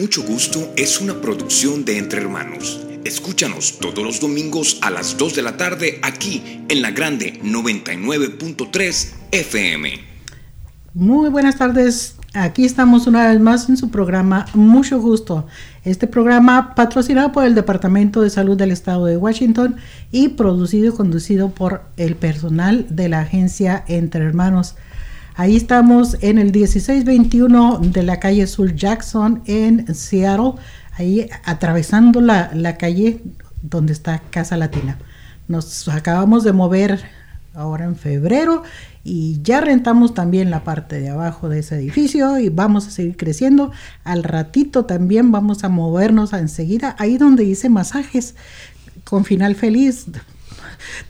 Mucho Gusto es una producción de Entre Hermanos. Escúchanos todos los domingos a las 2 de la tarde aquí en la Grande 99.3 FM. Muy buenas tardes. Aquí estamos una vez más en su programa Mucho Gusto. Este programa patrocinado por el Departamento de Salud del Estado de Washington y producido y conducido por el personal de la agencia Entre Hermanos. Ahí estamos en el 1621 de la calle Sur Jackson en Seattle, ahí atravesando la, la calle donde está Casa Latina. Nos acabamos de mover ahora en febrero y ya rentamos también la parte de abajo de ese edificio y vamos a seguir creciendo. Al ratito también vamos a movernos enseguida ahí donde hice masajes con final feliz.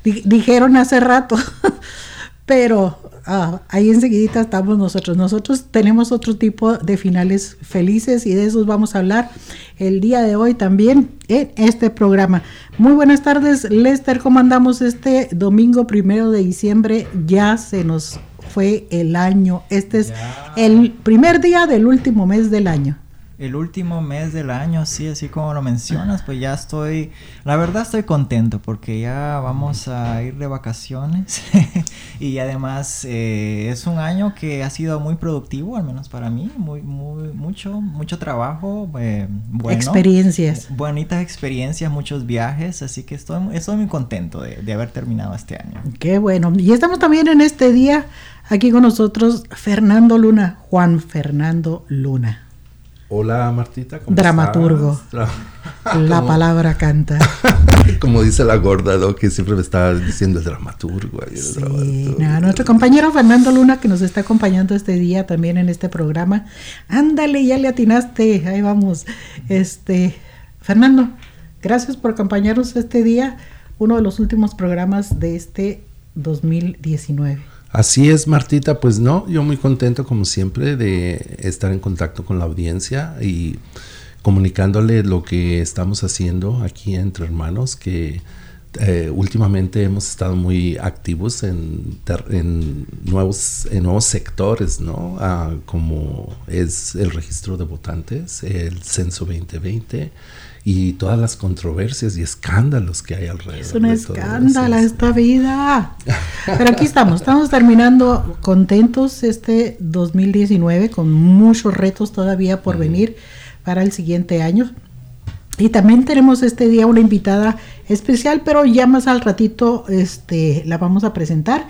Dijeron hace rato, pero Ah, ahí enseguida estamos nosotros. Nosotros tenemos otro tipo de finales felices y de esos vamos a hablar el día de hoy también en este programa. Muy buenas tardes, Lester. ¿Cómo andamos este domingo primero de diciembre? Ya se nos fue el año. Este es el primer día del último mes del año el último mes del año, sí, así como lo mencionas, pues ya estoy, la verdad estoy contento porque ya vamos a ir de vacaciones y además eh, es un año que ha sido muy productivo, al menos para mí, muy, muy, mucho, mucho trabajo, eh, experiencias, bonitas experiencias, muchos viajes, así que estoy, estoy muy contento de, de haber terminado este año. Qué bueno, y estamos también en este día aquí con nosotros Fernando Luna, Juan Fernando Luna. Hola Martita, ¿cómo Dramaturgo. La palabra canta. Como dice la gorda, ¿no? que siempre me está diciendo el dramaturgo. nuestro compañero Fernando Luna que nos está acompañando este día también en este programa. Ándale, ya le atinaste. Ahí vamos. Este, Fernando, gracias por acompañarnos este día, uno de los últimos programas de este 2019. Así es, Martita. Pues no, yo muy contento como siempre de estar en contacto con la audiencia y comunicándole lo que estamos haciendo aquí entre hermanos, que eh, últimamente hemos estado muy activos en, nuevos, en nuevos sectores, ¿no? Ah, como es el registro de votantes, el censo 2020 y todas las controversias y escándalos que hay alrededor. Es un escándalo esta vida. Pero aquí estamos, estamos terminando contentos este 2019 con muchos retos todavía por venir para el siguiente año. Y también tenemos este día una invitada especial, pero ya más al ratito este, la vamos a presentar.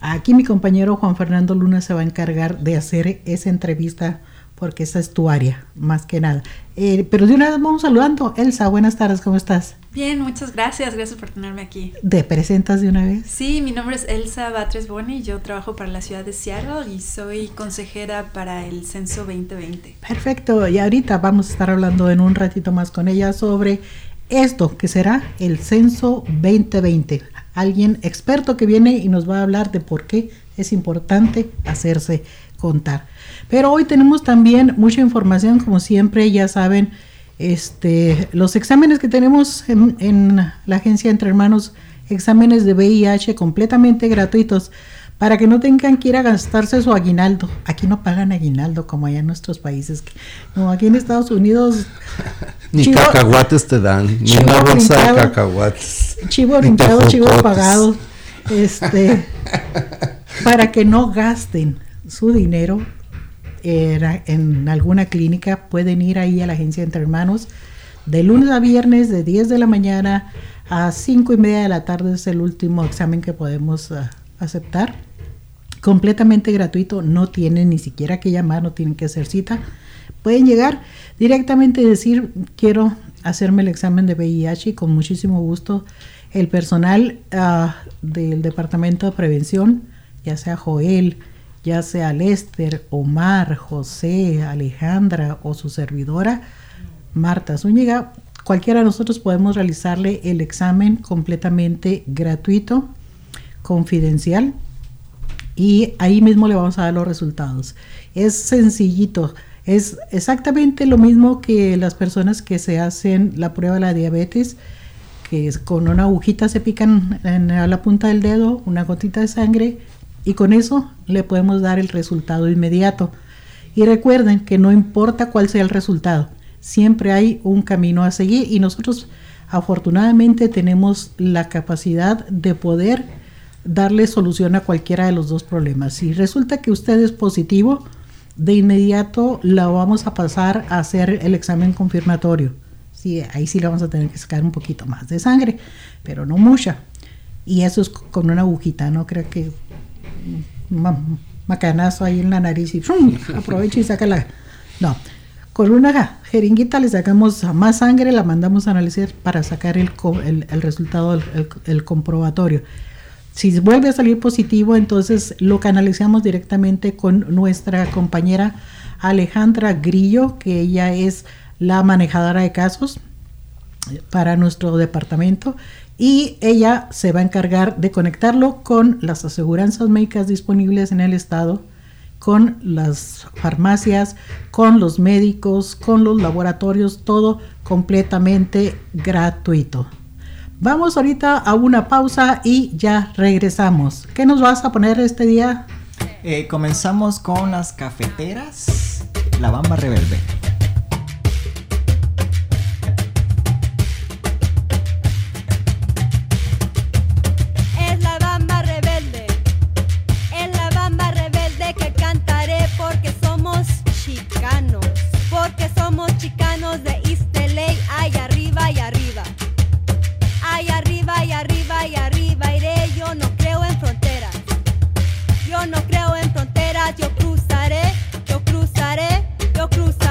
Aquí mi compañero Juan Fernando Luna se va a encargar de hacer esa entrevista porque esa es tu área, más que nada. Eh, pero de una vez vamos saludando. Elsa, buenas tardes, ¿cómo estás? Bien, muchas gracias, gracias por tenerme aquí. ¿Te presentas de una vez? Sí, mi nombre es Elsa Batres Boni, yo trabajo para la ciudad de Seattle y soy consejera para el Censo 2020. Perfecto, y ahorita vamos a estar hablando en un ratito más con ella sobre esto que será el Censo 2020. Alguien experto que viene y nos va a hablar de por qué es importante hacerse contar. Pero hoy tenemos también mucha información, como siempre, ya saben, este, los exámenes que tenemos en, la agencia Entre Hermanos, exámenes de VIH completamente gratuitos para que no tengan que ir a gastarse su aguinaldo. Aquí no pagan aguinaldo como allá en nuestros países. No, aquí en Estados Unidos. ni cacahuates te dan, ni una bolsa de cacahuates. Chivo brincado, chivo pagado. Este, para que no gasten su dinero en alguna clínica, pueden ir ahí a la agencia Entre Hermanos de lunes a viernes de 10 de la mañana a 5 y media de la tarde es el último examen que podemos ah, aceptar. Completamente gratuito, no tienen ni siquiera que llamar, no tienen que hacer cita. Pueden llegar directamente y decir, quiero hacerme el examen de VIH y con muchísimo gusto el personal ah, del Departamento de Prevención, ya sea Joel, ya sea Lester, Omar, José, Alejandra o su servidora, Marta Zúñiga, cualquiera de nosotros podemos realizarle el examen completamente gratuito, confidencial, y ahí mismo le vamos a dar los resultados. Es sencillito, es exactamente lo mismo que las personas que se hacen la prueba de la diabetes, que con una agujita se pican en, la punta del dedo, una gotita de sangre, y con eso le podemos dar el resultado inmediato. Y recuerden que no importa cuál sea el resultado, siempre hay un camino a seguir y nosotros afortunadamente tenemos la capacidad de poder darle solución a cualquiera de los dos problemas. Si resulta que usted es positivo, de inmediato la vamos a pasar a hacer el examen confirmatorio. Sí, ahí sí le vamos a tener que sacar un poquito más de sangre, pero no mucha. Y eso es con una agujita, no creo que macanazo ahí en la nariz y aprovecha y saca la... No, con una jeringuita le sacamos más sangre, la mandamos a analizar para sacar el, el, resultado, el, el, comprobatorio. Si vuelve a salir positivo, entonces lo canalizamos directamente con nuestra compañera Alejandra Grillo, que ella es la manejadora de casos para nuestro departamento y ella se va a encargar de conectarlo con las aseguranzas médicas disponibles en el estado con las farmacias, con los médicos, con los laboratorios, todo completamente gratuito. Vamos ahorita a una pausa y ya regresamos. ¿Qué nos vas a poner este día? Eh, comenzamos con las cafeteras, la bamba rebelde. arriba y arriba iré, yo no creo en fronteras. Yo no creo en fronteras, yo cruzaré, yo cruzaré, yo cruzaré.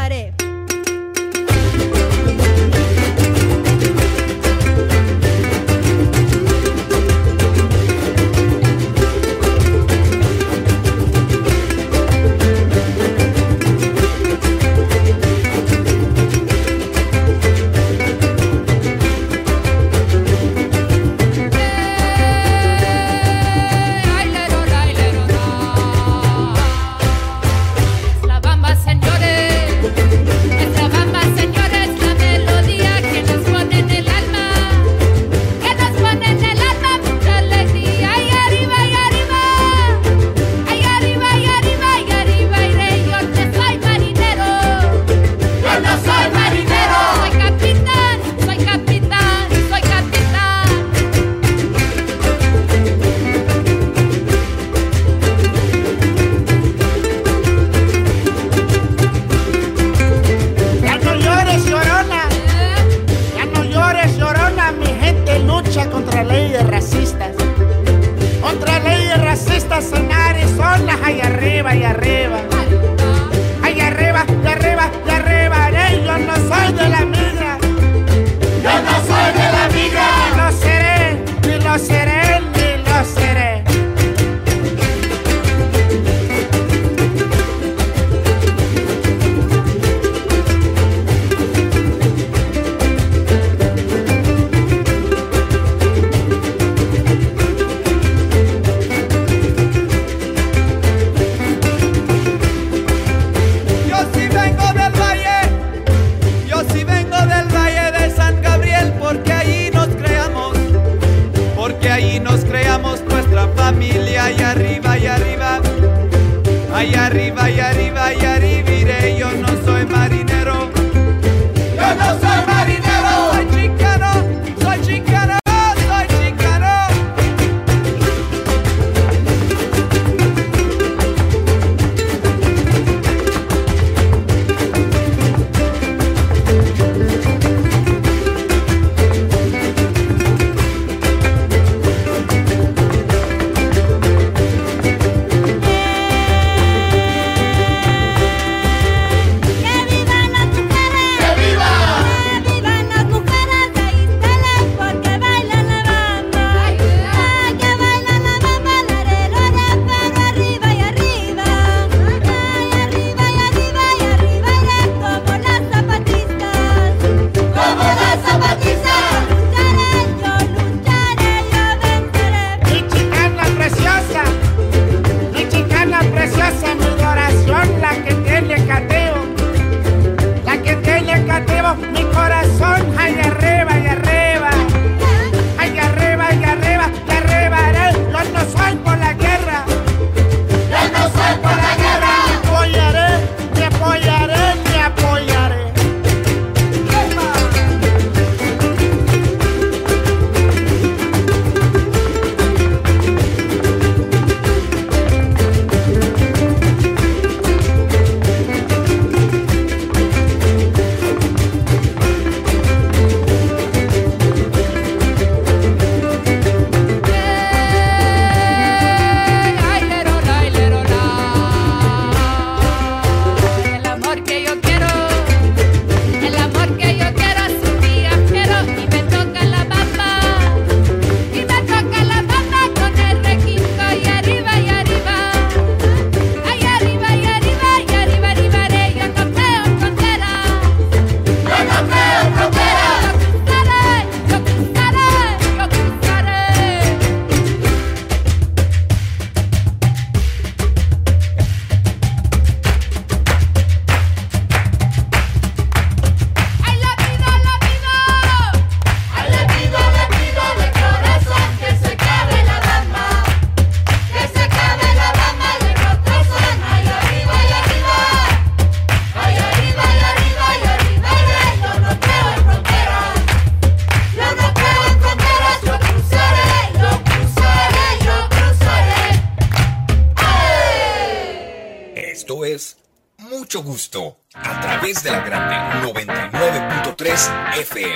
Mucho gusto a través de la grande 99.3 FM.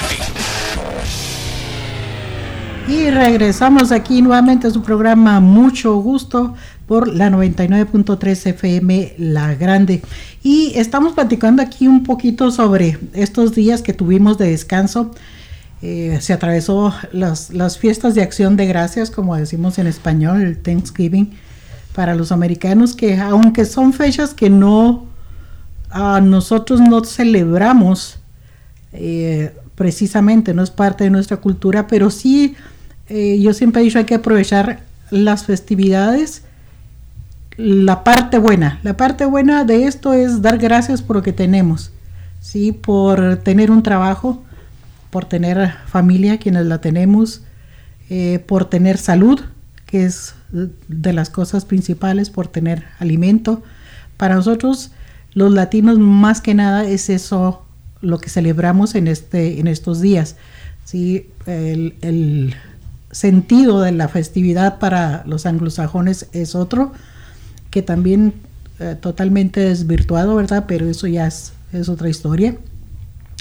Y regresamos aquí nuevamente a su programa Mucho Gusto por la 99.3 FM La Grande. Y estamos platicando aquí un poquito sobre estos días que tuvimos de descanso. Eh, se atravesó las, las, fiestas de acción de gracias, como decimos en español, el Thanksgiving, para los americanos, que aunque son fechas que no, a nosotros no celebramos eh, precisamente, no es parte de nuestra cultura, pero sí, eh, yo siempre he dicho, hay que aprovechar las festividades la parte buena. La parte buena de esto es dar gracias por lo que tenemos, ¿sí? por tener un trabajo, por tener familia, quienes la tenemos, eh, por tener salud, que es de las cosas principales, por tener alimento. Para nosotros, los latinos, más que nada, es eso lo que celebramos en, este, en estos días. ¿sí? El, sentido de la festividad para los anglosajones es otro que también eh, totalmente desvirtuado, ¿verdad? Pero eso ya es, es otra historia.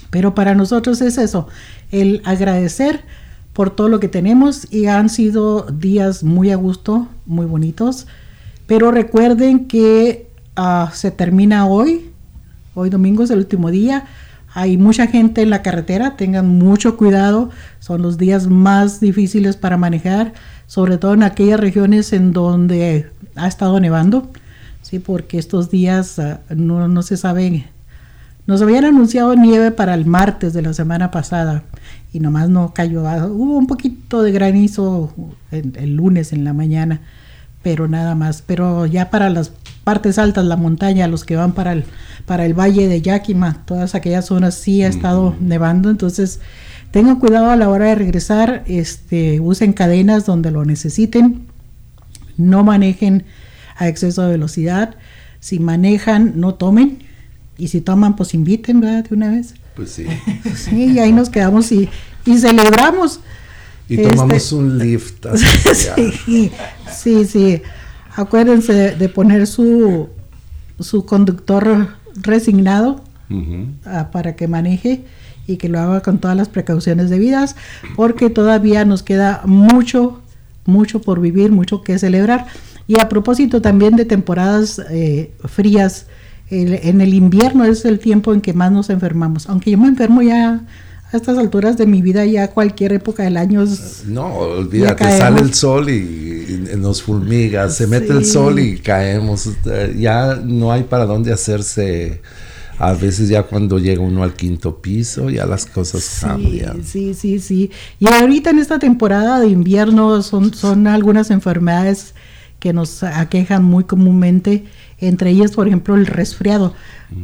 Pero para nosotros es eso, el agradecer por todo lo que tenemos y han sido días muy a gusto, muy bonitos. Pero recuerden que uh, se termina hoy, hoy domingo es el último día. Hay mucha gente en la carretera, tengan mucho cuidado, son los días más difíciles para manejar, sobre todo en aquellas regiones en donde ha estado nevando, sí, porque estos días uh, no, no, se sabe, nos habían anunciado nieve para el martes de la semana pasada y nomás no cayó, hubo un poquito de granizo el, el lunes en la mañana, pero nada más, pero ya para las partes altas, la montaña, los que van para el, para el valle de Yakima, todas aquellas zonas sí ha estado nevando, entonces tengan cuidado a la hora de regresar, este, usen cadenas donde lo necesiten, no manejen a exceso de velocidad, si manejan, no tomen, y si toman, pues inviten, ¿verdad? De una vez. Pues sí. Sí, y ahí nos quedamos y, y celebramos. Y tomamos este, un lift. sí, sí, sí. Acuérdense de, de poner su, su conductor resignado uh -huh. para que maneje y que lo haga con todas las precauciones debidas, porque todavía nos queda mucho, mucho por vivir, mucho que celebrar. Y a propósito también de temporadas eh, frías, el, en el invierno es el tiempo en que más nos enfermamos, aunque yo me enfermo ya a estas alturas de mi vida ya cualquier época del año es, no olvídate sale el sol y, y nos fulmiga se sí. mete el sol y caemos. Ya no hay para dónde hacerse. A veces ya cuando llega uno al quinto piso ya las cosas sí, cambian. sí sí sí. Y ahorita en esta temporada de invierno son son algunas enfermedades que nos aquejan muy comúnmente entre ellas por ejemplo el resfriado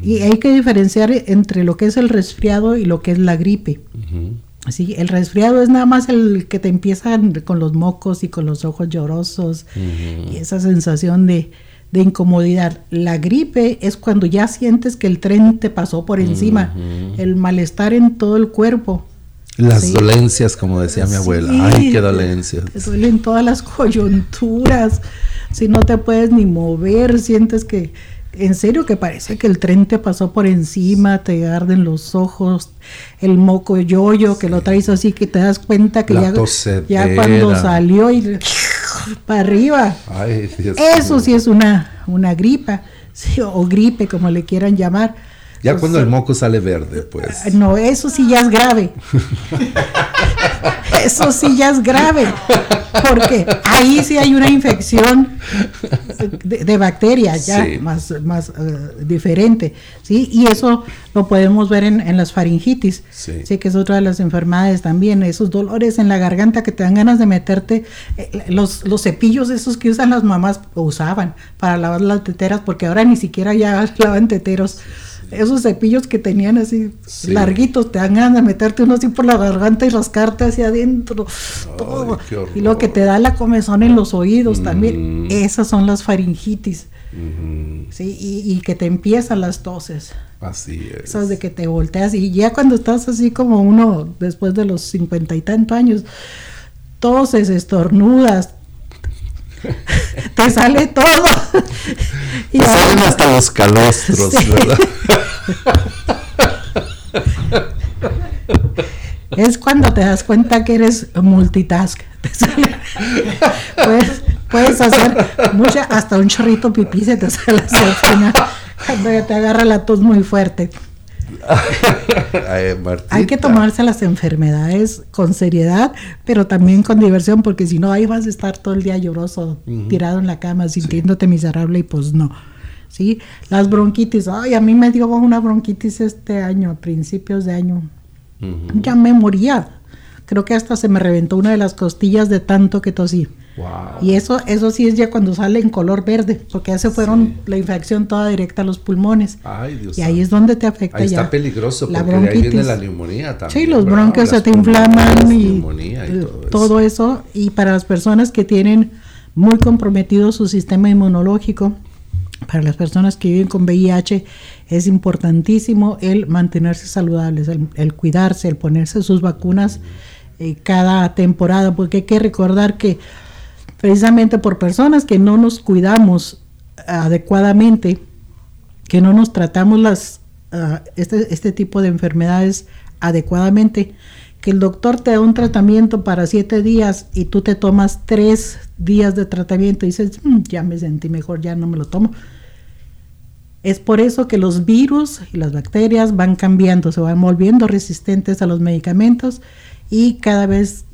y hay que diferenciar entre lo que es el resfriado y lo que es la gripe. Uh -huh. Sí, el resfriado es nada más el que te empiezan con los mocos y con los ojos llorosos uh -huh. y esa sensación de, de, incomodidad. La gripe es cuando ya sientes que el tren te pasó por encima, uh -huh. el malestar en todo el cuerpo. Las sí. dolencias, como decía mi abuela. Sí, Ay, qué dolencias. Te duelen todas las coyunturas. Si no te puedes ni mover, sientes que en serio que parece que el tren te pasó por encima, te arden los ojos, el moco yoyo que lo traes así que te das cuenta que ya, ya, cuando salió y para arriba. Ay, Eso sí es una, una gripa, sí, o gripe como le quieran llamar. Ya cuando el moco sale verde, pues. No, eso sí ya es grave. eso sí ya es grave. Porque ahí sí hay una infección de, de bacterias ya sí. más, más uh, diferente. ¿sí? Y eso lo podemos ver en, en las faringitis. Sí. sí. que es otra de las enfermedades también. Esos dolores en la garganta que te dan ganas de meterte. Eh, los, los cepillos esos que usan las mamás, usaban para lavar las teteras, porque ahora ni siquiera ya lavan teteros esos cepillos que tenían así sí. larguitos, te dan ganas de meterte uno así por la garganta y rascarte hacia adentro. todo. y lo que te da la comezón en los oídos mm. también. Esas son las faringitis. Mm. ¿sí? Y, y, que te empiezan las toses. Así es. Esas de que te volteas y ya cuando estás así como uno después de los cincuenta y tantos años, toses, estornudas, te te sale todo. y salen hasta los calostros, ¿verdad? es cuando te das cuenta que eres multitask. puedes, puedes hacer mucha, hasta un chorrito pipí se te sale al final cuando te agarra la tos muy fuerte. Hay que tomarse las enfermedades con seriedad, pero también con diversión, porque si no, ahí vas a estar todo el día lloroso, tirado en la cama, sintiéndote miserable y pues no. ¿sí? Las bronquitis, ay, a mí me dio una bronquitis este año, a principios de año. Ya me moría. Creo que hasta se me reventó una de las costillas de tanto que tosí. Y eso, eso sí es ya cuando sale en color verde, porque ya se fueron la infección toda directa a los pulmones. y ahí es donde te afecta ahí ya. Está peligroso, porque ahí viene la neumonía también. Sí, los bronquios se te inflaman y, todo, eso. Y para las personas que tienen muy comprometido su sistema inmunológico, para las personas que viven con VIH, es importantísimo el mantenerse saludables, el, cuidarse, el ponerse sus vacunas eh, cada temporada, porque hay que recordar que precisamente por personas que no nos cuidamos adecuadamente, que no nos tratamos las, ah, este, este tipo de enfermedades adecuadamente, que el doctor te da un tratamiento para siete días y tú te tomas tres días de tratamiento y dices, mm, ya me sentí mejor, ya no me lo tomo. Es por eso que los virus y las bacterias van cambiando, se van volviendo resistentes a los medicamentos y cada vez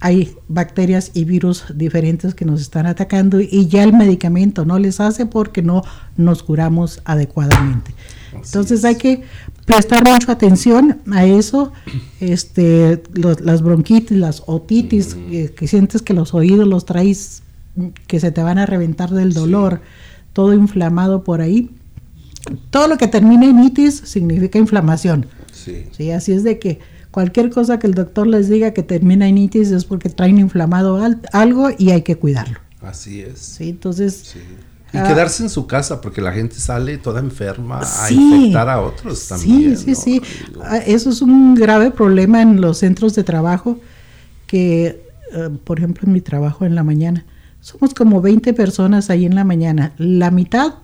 hay bacterias y virus diferentes que nos están atacando y ya el medicamento no les hace porque no nos curamos adecuadamente. Entonces hay que prestar mucha atención a eso, este, las bronquitis, las otitis, que sientes que los oídos los traes, que se te van a reventar del dolor, todo inflamado por ahí. Todo lo que termina en itis significa inflamación. Sí. Así es de que Cualquier cosa que el doctor les diga que termina en itis es porque traen inflamado algo y hay que cuidarlo. Así es. Sí, entonces... Y ah, quedarse en su casa porque la gente sale toda enferma a infectar a otros también. Sí, sí, sí. Ah, eso es un grave problema en los centros de trabajo que, eh, por ejemplo, en mi trabajo en la mañana, somos como 20 personas ahí en la mañana. La mitad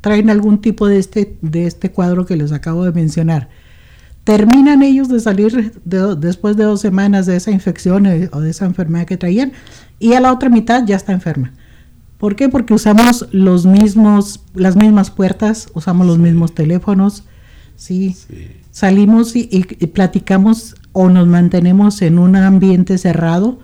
traen algún tipo de este, de este cuadro que les acabo de mencionar terminan ellos de salir después de dos semanas de esa infección eh, o de esa enfermedad que traían y a la otra mitad ya está enferma. ¿Por qué? Porque usamos los mismos, las mismas puertas, usamos los mismos teléfonos, ¿sí? Salimos y, platicamos o nos mantenemos en un ambiente cerrado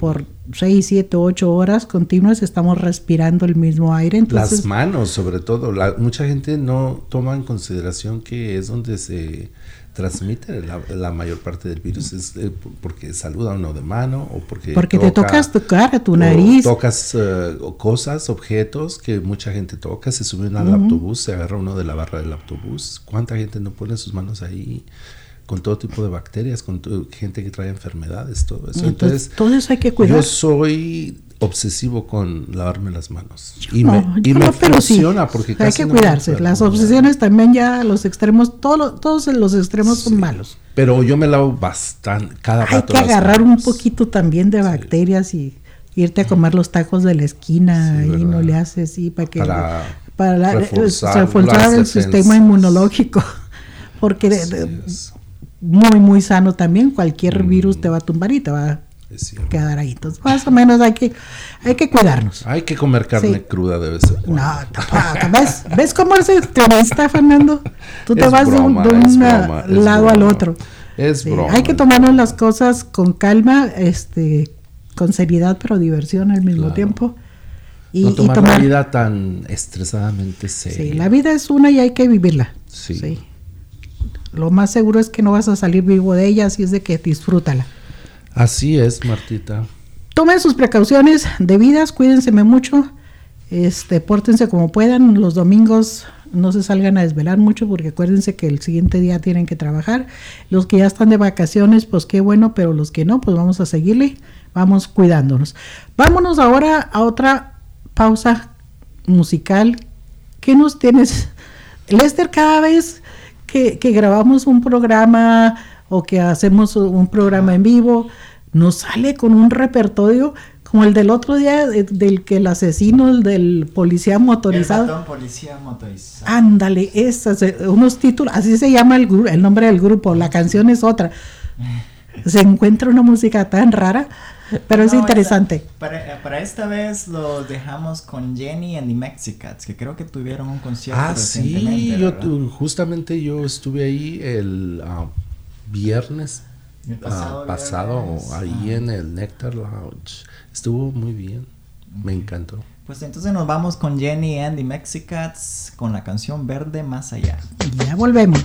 por 6, 7, 8 horas continuas, estamos respirando el mismo aire. Las manos, sobre todo. mucha gente no toma en consideración que es donde se transmite la, mayor parte del virus es eh, porque saluda uno de mano o porque porque te tocas tu cara tu nariz tocas eh, cosas objetos que mucha gente toca se sube al autobús se agarra uno de la barra del autobús. Cuánta gente no pone sus manos ahí con todo tipo de bacterias con gente que trae enfermedades todo eso entonces, todo eso hay que cuidar. yo soy obsesivo con lavarme las manos. Y me, y me funciona porque Hay que cuidarse. las obsesiones también ya los extremos, todos, todos los extremos son malos. Pero yo me lavo bastante cada Hay que agarrar un poquito también de bacterias y irte a comer los tacos de la esquina y no le haces así para que para, reforzar, el sistema inmunológico porque muy muy sano también cualquier virus mm. te va a tumbar y te va a quedar ahí. Entonces, más o menos hay que, hay que cuidarnos. Hay que comer carne cruda de vez en cuando. No, tampoco. ¿Ves, ¿Ves cómo se está Fernando? Tú te vas de un, lado al otro. Es broma. Hay que tomarnos las cosas con calma, este, con seriedad, pero diversión al mismo tiempo. Y, no tomar, la vida tan estresadamente seria. Sí, la vida es una y hay que vivirla. Sí. Lo más seguro es que no vas a salir vivo de ella, así es de que disfrútala. Así es, Martita. Tomen sus precauciones debidas, cuídense mucho, este, pórtense como puedan, los domingos no se salgan a desvelar mucho porque acuérdense que el siguiente día tienen que trabajar. Los que ya están de vacaciones, pues qué bueno, pero los que no, pues vamos a seguirle, vamos cuidándonos. Vámonos ahora a otra pausa musical. ¿Qué nos tienes? Lester, cada vez que, que grabamos un programa o que hacemos un programa en vivo, nos sale con un repertorio como el del otro día, del que el asesino, el del policía motorizado. El policía motorizado. Ándale, esas, unos títulos, así se llama el, el nombre del grupo, la canción es otra. Se encuentra una música tan rara, pero es interesante. para, esta vez lo dejamos con Jenny and the Mexicats, que creo que tuvieron un concierto. Ah, sí, yo, justamente yo estuve ahí el ah, viernes pasado, ah, ahí en el Nectar Lounge. Estuvo muy bien, me encantó. Pues entonces nos vamos con Jenny and the Mexicats con la canción Verde Más Allá. Ya volvemos.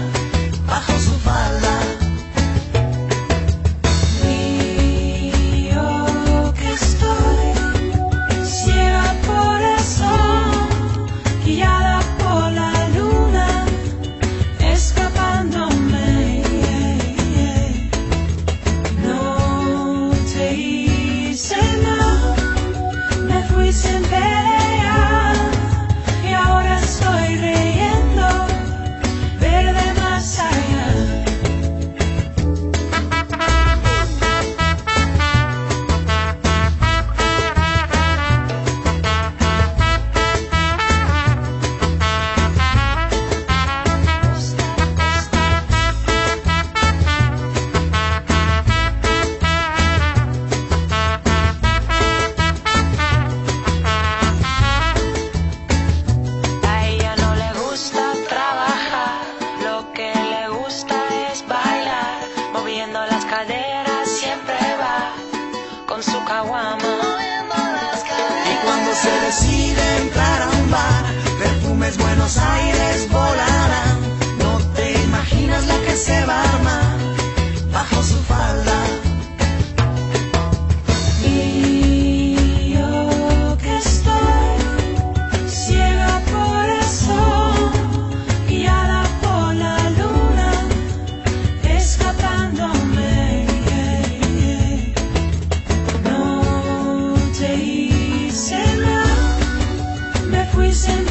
reason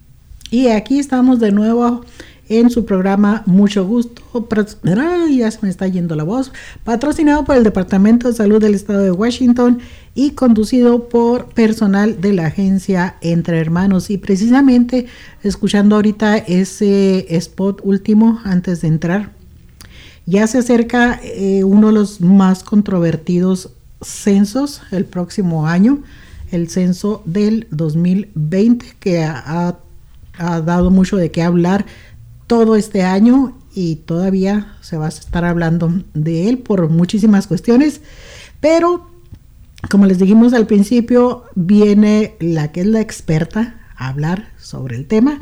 Y aquí estamos de nuevo en su programa Mucho Gusto. ya se me está yendo la voz. Patrocinado por el Departamento de Salud del Estado de Washington y conducido por personal de la agencia Entre Hermanos. Y precisamente escuchando ahorita ese spot último antes de entrar, ya se acerca eh, uno de los más controvertidos censos el próximo año, el censo del 2020 que ha ha dado mucho de qué hablar todo este año y todavía se va a estar hablando de él por muchísimas cuestiones, pero como les dijimos al principio, viene la que es la experta a hablar sobre el tema.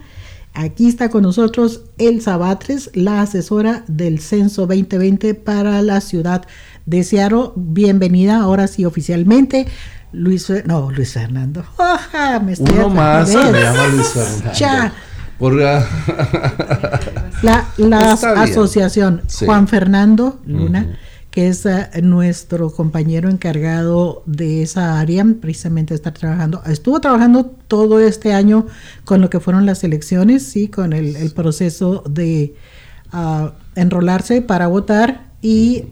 Aquí está con nosotros Elsa Batres, la asesora del Censo 2020 para la ciudad de Seattle. Bienvenida ahora sí oficialmente. Luis, no, Luis Fernando. me estoy Uno más me llama Luis Fernando. Ya. Por, la, la asociación Juan Fernando Luna que es eh, nuestro compañero encargado de esa área, precisamente está trabajando, estuvo trabajando todo este año con lo que fueron las elecciones, sí, con el, proceso de uh, enrolarse para votar y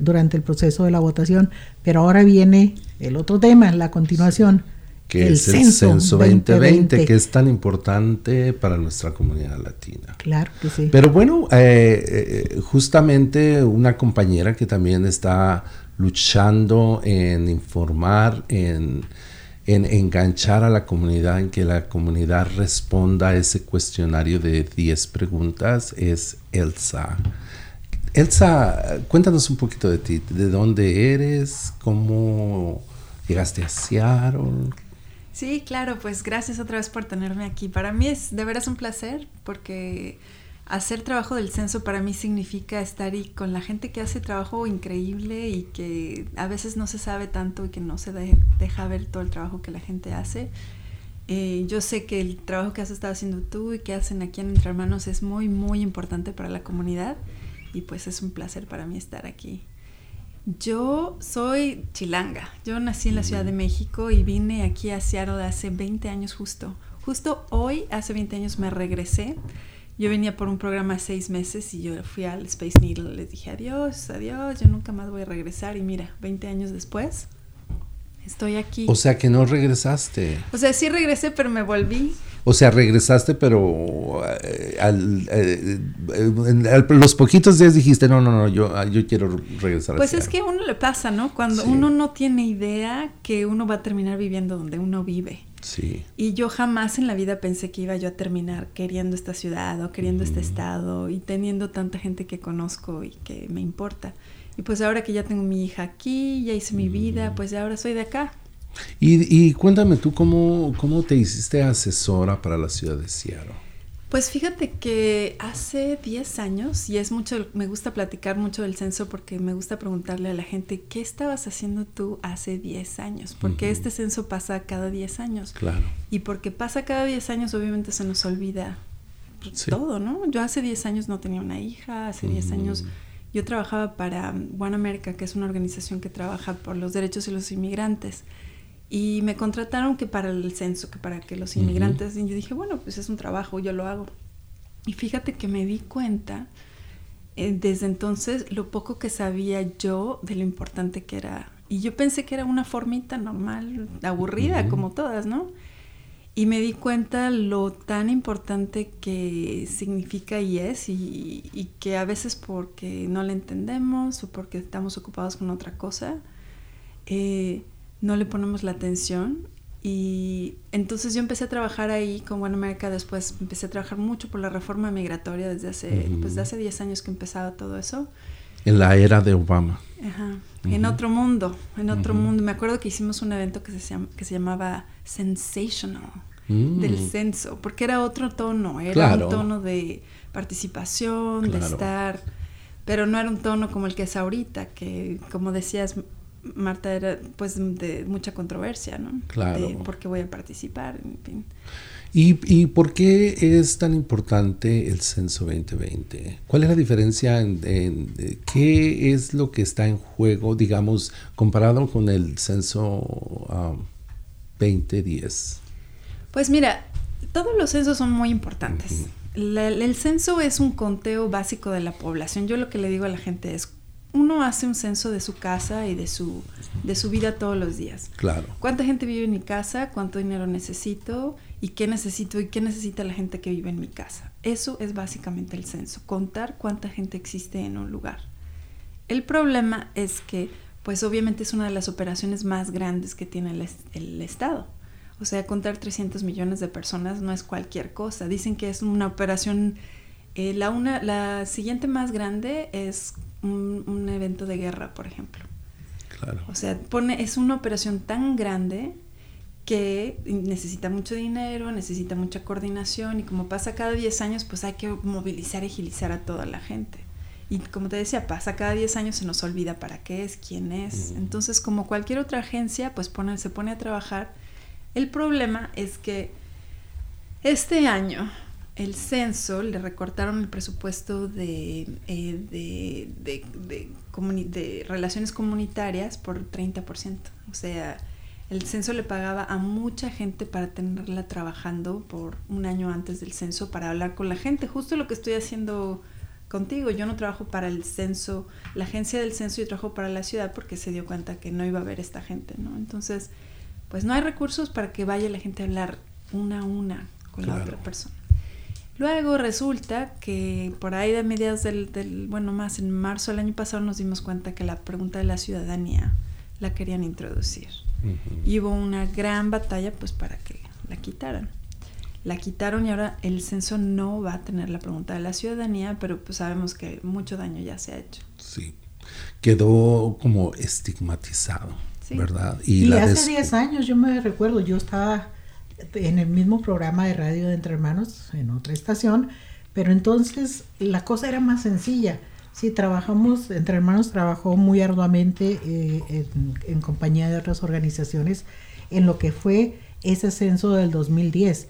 durante el proceso de la votación, pero ahora viene el otro tema, la continuación que es el Censo 2020, que es tan importante para nuestra comunidad latina. Claro que sí. Pero bueno, eh, eh, justamente una compañera que también está luchando en informar, en, en, enganchar a la comunidad, en que la comunidad responda a ese cuestionario de 10 preguntas, es Elsa. Elsa, cuéntanos un poquito de ti, de dónde eres, cómo llegaste a Seattle. Sí, claro, pues gracias otra vez por tenerme aquí. Para mí es de veras un placer porque hacer trabajo del censo para mí significa estar con la gente que hace trabajo increíble y que a veces no se sabe tanto y que no se deja ver todo el trabajo que la gente hace. Eh, yo sé que el trabajo que has estado haciendo tú y que hacen aquí en Entre Hermanos es muy, muy importante para la comunidad y pues es un placer para mí estar aquí. Yo soy chilanga. Yo nací en la Ciudad de México y vine aquí a Seattle hace 20 años justo. Justo hoy, hace 20 años, me regresé. Yo venía por un programa seis meses y yo fui al Space Needle. Les dije adiós, adiós, yo nunca más voy a regresar. Y mira, 20 años después, estoy aquí. O sea que no regresaste. O sea, sí regresé, pero me volví. O sea, regresaste, pero eh, al, eh, los poquitos días dijiste, no, no, no, yo, ah, yo quiero regresar. Pues es que a uno le pasa, ¿no? Cuando uno no tiene idea que uno va a terminar viviendo donde uno vive. Sí. Y yo jamás en la vida pensé que iba yo a terminar queriendo esta ciudad o queriendo este estado y teniendo tanta gente que conozco y que me importa. Y pues ahora que ya tengo mi hija aquí, ya hice mi vida, pues ahora soy de acá. Y, cuéntame tú cómo, cómo te hiciste asesora para la ciudad de Seattle. Pues fíjate que hace 10 años, y es mucho, me gusta platicar mucho del censo porque me gusta preguntarle a la gente, ¿qué estabas haciendo tú hace 10 años? Porque este censo pasa cada 10 años. Claro. Y porque pasa cada 10 años, obviamente se nos olvida todo, ¿no? Yo hace 10 años no tenía una hija, hace 10 años yo trabajaba para One America, que es una organización que trabaja por los derechos de los inmigrantes. Y me contrataron que para el censo, que para que los inmigrantes, y yo dije, bueno, pues es un trabajo, yo lo hago. Y fíjate que me di cuenta eh, desde entonces lo poco que sabía yo de lo importante que era. Y yo pensé que era una formita normal, aburrida, como todas, ¿no? Y me di cuenta lo tan importante que significa y es, y, y que a veces porque no le entendemos o porque estamos ocupados con otra cosa, eh, no le ponemos la atención. Y entonces yo empecé a trabajar ahí con One America, después empecé a trabajar mucho por la reforma migratoria desde hace, pues, hace 10 años que empezaba todo eso. En la era de Obama. Ajá. En otro mundo, en otro mundo. Me acuerdo que hicimos un evento que se, que se llamaba Sensational, mm. del censo, porque era otro tono, era un tono de participación, de estar, pero no era un tono como el que es ahorita, que como decías, Marta era pues de mucha controversia, ¿no? Claro. De por qué voy a participar, en fin. ¿Y, ¿Y, por qué es tan importante el censo 2020? ¿Cuál es la diferencia en, qué es lo que está en juego, digamos, comparado con el censo 2010? Pues mira, todos los censos son muy importantes. el censo es un conteo básico de la población. Yo lo que le digo a la gente es uno hace un censo de su casa y de su, de su vida todos los días. Claro. ¿Cuánta gente vive en mi casa? ¿Cuánto dinero necesito? ¿Y qué necesito? ¿Y qué necesita la gente que vive en mi casa? Eso es básicamente el censo, contar cuánta gente existe en un lugar. El problema es que, pues obviamente es una de las operaciones más grandes que tiene el, el Estado. O sea, contar 300 millones de personas no es cualquier cosa. Dicen que es una operación, eh, la, una, la siguiente más grande es un, un, evento de guerra, por ejemplo. Claro. O sea, pone, es una operación tan grande que necesita mucho dinero, necesita mucha coordinación y como pasa cada 10 años, pues hay que movilizar y agilizar a toda la gente. Y como te decía, pasa cada 10 años, se nos olvida para qué es, quién es. Entonces, como cualquier otra agencia, pues pone, se pone a trabajar. El problema es que este año el censo le recortaron el presupuesto de, eh, de, de, de, relaciones comunitarias por 30%. O sea, el censo le pagaba a mucha gente para tenerla trabajando por un año antes del censo para hablar con la gente. Justo lo que estoy haciendo contigo. Yo no trabajo para el censo, la agencia del censo, yo trabajo para la ciudad porque se dio cuenta que no iba a haber esta gente, ¿no? Entonces, pues no hay recursos para que vaya la gente a hablar una a una con claro. la otra persona. Luego resulta que por ahí de mediados del, del, bueno, más en marzo del año pasado nos dimos cuenta que la pregunta de la ciudadanía la querían introducir. Uh -huh. Y hubo una gran batalla pues para que la quitaran. La quitaron y ahora el censo no va a tener la pregunta de la ciudadanía, pero pues sabemos que mucho daño ya se ha hecho. Sí, quedó como estigmatizado, sí. ¿verdad? Y, y hace 10 años yo me recuerdo, yo estaba en el mismo programa de radio de Entre Hermanos, en otra estación, pero entonces la cosa era más sencilla. Sí, trabajamos, Entre Hermanos trabajó muy arduamente eh, en, en, compañía de otras organizaciones en lo que fue ese censo del 2010.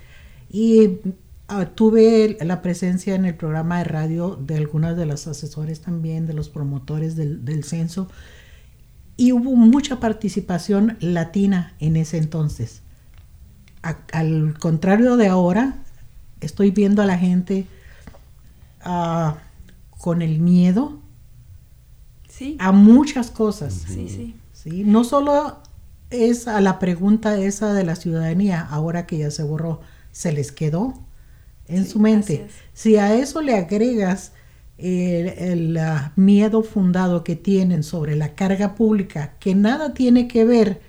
Y uh, tuve la presencia en el programa de radio de algunas de las asesores también, de los promotores del, del censo, y hubo mucha participación latina en ese entonces. A, al contrario de ahora, estoy viendo a la gente uh, con el miedo sí. a muchas cosas. Sí, sí. ¿sí? No solo es a la pregunta esa de la ciudadanía, ahora que ya se borró, se les quedó en sí, su mente. Si a eso le agregas el, el uh, miedo fundado que tienen sobre la carga pública, que nada tiene que ver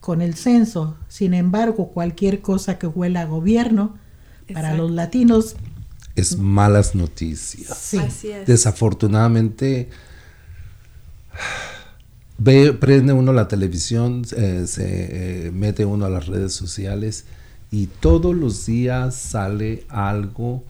con el censo, sin embargo, cualquier cosa que huela a gobierno, Exacto. para los latinos es malas noticias. Sí. Así es. Desafortunadamente, ve, prende uno la televisión, eh, se eh, mete uno a las redes sociales y todos los días sale algo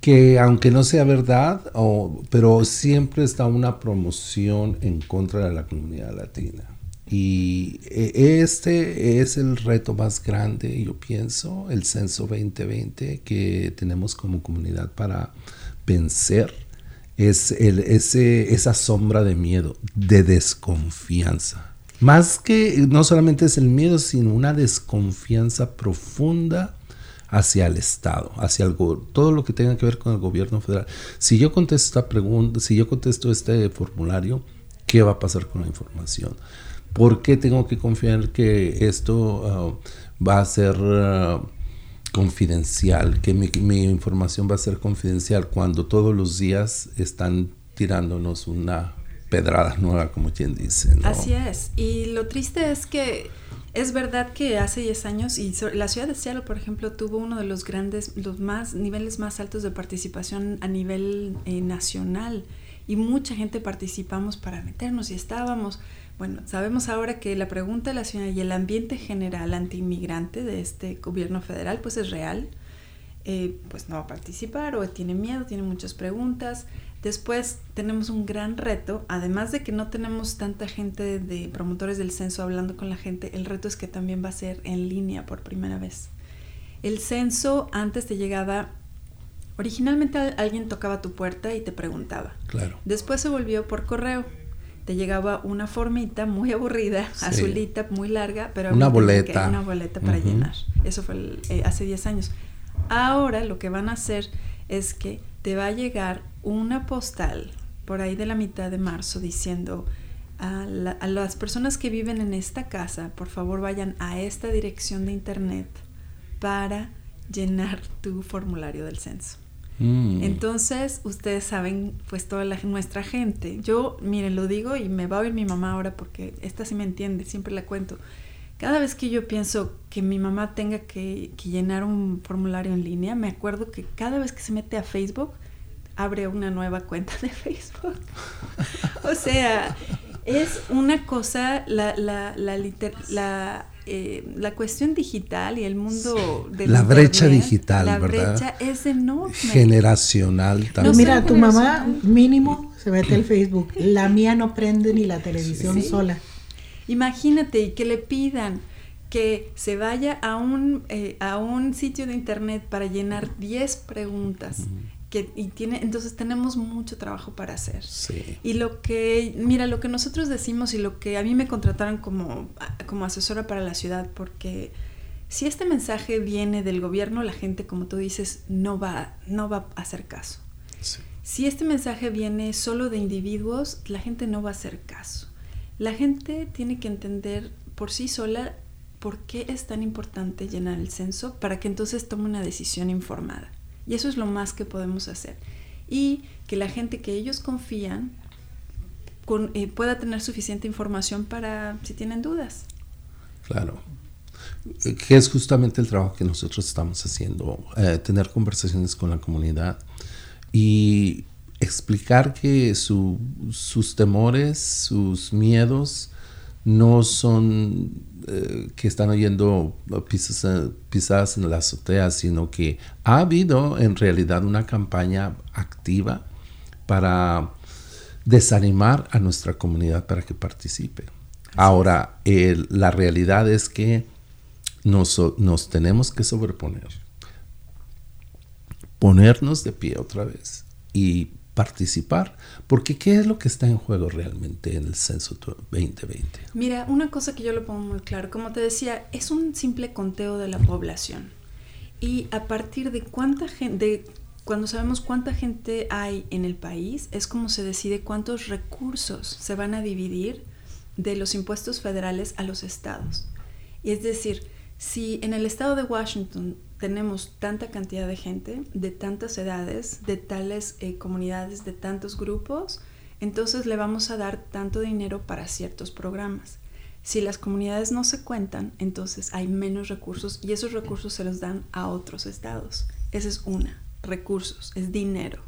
que aunque no sea verdad, o, pero siempre está una promoción en contra de la comunidad latina. Y este es el reto más grande, yo pienso, el censo 2020 que tenemos como comunidad para vencer. Es el, ese, esa sombra de miedo, de desconfianza. Más que no solamente es el miedo, sino una desconfianza profunda hacia el Estado, hacia el, todo lo que tenga que ver con el gobierno federal. Si yo contesto esta pregunta, si yo contesto este formulario, ¿qué va a pasar con la información? ¿Por qué tengo que confiar que esto uh, va a ser uh, confidencial, que mi, mi, información va a ser confidencial cuando todos los días están tirándonos una pedrada nueva, como quien dice? ¿no? Así es. Y lo triste es que es verdad que hace 10 años, y la ciudad de Seattle, por ejemplo, tuvo uno de los grandes, los más niveles más altos de participación a nivel eh, nacional. Y mucha gente participamos para meternos y estábamos bueno, sabemos ahora que la pregunta de la ciudad y el ambiente general antiinmigrante de este gobierno federal pues es real. Eh, pues no va a participar o tiene miedo, tiene muchas preguntas. Después tenemos un gran reto, además de que no tenemos tanta gente de promotores del censo hablando con la gente, el reto es que también va a ser en línea por primera vez. El censo antes te llegaba, originalmente alguien tocaba tu puerta y te preguntaba. Claro. Después se volvió por correo te llegaba una formita muy aburrida, sí. azulita, muy larga, pero una boleta. una boleta para uh -huh. llenar. Eso fue el, eh, hace 10 años. Ahora lo que van a hacer es que te va a llegar una postal por ahí de la mitad de marzo diciendo a, la, a las personas que viven en esta casa, por favor vayan a esta dirección de internet para llenar tu formulario del censo. Mm. Entonces, ustedes saben, pues toda la, nuestra gente, yo, miren, lo digo y me va a oír mi mamá ahora porque esta sí me entiende, siempre la cuento. Cada vez que yo pienso que mi mamá tenga que, llenar un formulario en línea, me acuerdo que cada vez que se mete a Facebook, abre una nueva cuenta de Facebook. o sea, es una cosa, la, la, la, la eh, la cuestión digital y el mundo de la brecha digital, la ¿verdad? brecha es enorme. Generacional también. mira, tu mamá mínimo se mete al Facebook, la mía no prende ni la televisión sola. Imagínate y que le pidan que se vaya a un, eh, a un sitio de internet para llenar 10 preguntas y tiene, entonces tenemos mucho trabajo para hacer. Y lo que, mira, lo que nosotros decimos y lo que a mí me contrataron como, como asesora para la ciudad, porque si este mensaje viene del gobierno, la gente, como tú dices, no va, no va a hacer caso. Si este mensaje viene solo de individuos, la gente no va a hacer caso. La gente tiene que entender por sí sola por qué es tan importante llenar el censo para que entonces tome una decisión informada. Y eso es lo más que podemos hacer. Y que la gente que ellos confían eh, pueda tener suficiente información para si tienen dudas. Claro. Que es justamente el trabajo que nosotros estamos haciendo, eh, tener conversaciones con la comunidad y explicar que sus temores, sus miedos no son eh, que están oyendo pisadas, en la azotea, sino que ha habido en realidad una campaña activa para desanimar a nuestra comunidad para que participe. Ahora, la realidad es que nos, nos tenemos que sobreponer, ponernos de pie otra vez y participar, porque ¿qué es lo que está en juego realmente en el censo 2020? Mira, una cosa que yo lo pongo muy claro, como te decía, es un simple conteo de la población. Y a partir de cuánta gente, cuando sabemos cuánta gente hay en el país, es como se decide cuántos recursos se van a dividir de los impuestos federales a los estados. Y es decir, si en el estado de Washington tenemos tanta cantidad de gente, de tantas edades, de tales eh, comunidades, de tantos grupos, entonces le vamos a dar tanto dinero para ciertos programas. Si las comunidades no se cuentan, entonces hay menos recursos y esos recursos se los dan a otros estados. Esa es una, recursos, es dinero.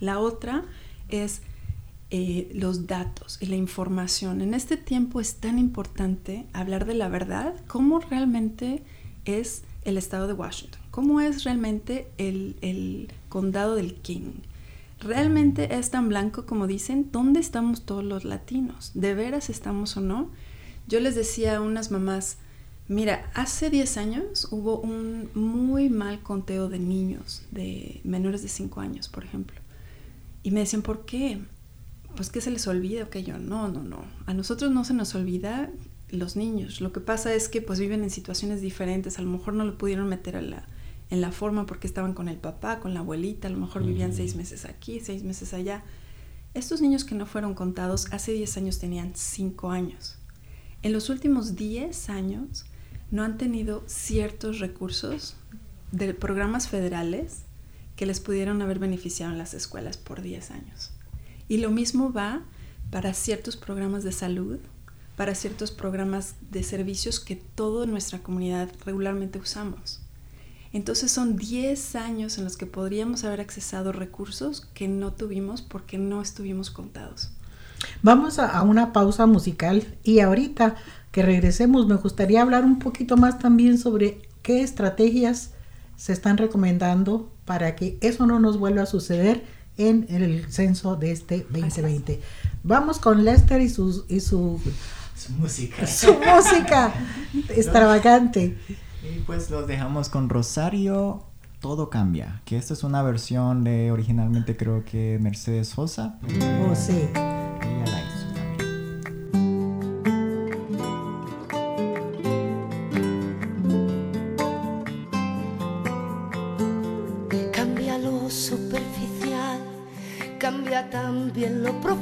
La otra es eh, los datos y la información. En este tiempo es tan importante hablar de la verdad, cómo realmente es el estado de Washington, cómo es realmente el, condado del King. ¿Realmente es tan blanco como dicen? ¿Dónde estamos todos los latinos? ¿De veras estamos o no? Yo les decía a unas mamás, mira, hace 10 años hubo un muy mal conteo de niños, de menores de 5 años, por ejemplo. Y me decían, ¿por qué? Pues que se les olvida, que yo, no, no, no. A nosotros no se nos olvida los niños. Lo que pasa es que pues viven en situaciones diferentes, a lo mejor no lo pudieron meter la, en la forma porque estaban con el papá, con la abuelita, a lo mejor vivían seis meses aquí, seis meses allá. Estos niños que no fueron contados hace 10 años tenían 5 años. En los últimos 10 años no han tenido ciertos recursos de programas federales que les pudieron haber beneficiado en las escuelas por 10 años. Y lo mismo va para ciertos programas de salud para ciertos programas de servicios que toda nuestra comunidad regularmente usamos. Entonces son 10 años en los que podríamos haber accesado recursos que no tuvimos porque no estuvimos contados. Vamos a, una pausa musical y ahorita que regresemos me gustaría hablar un poquito más también sobre qué estrategias se están recomendando para que eso no nos vuelva a suceder en el censo de este 2020. Vamos con Lester y, sus, y su su música. Su música extravagante. Y pues los dejamos con Rosario. Todo cambia. Que esta es una versión de originalmente creo que Mercedes Sosa. Oh, sí. Ella la hizo. Cambia lo superficial, cambia también lo profundo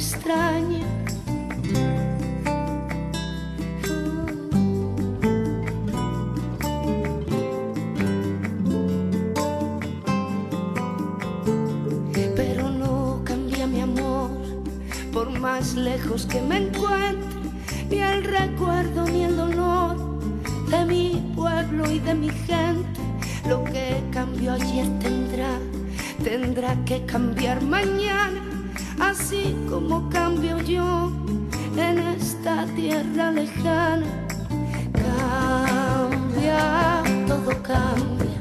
cambie no es extraño. lejos que me encuentre, ni el recuerdo ni el dolor de mi pueblo y de mi gente. Lo que cambió ayer tendrá, tendrá que cambiar mañana, así como cambio yo en esta tierra lejana. Cambia, todo cambia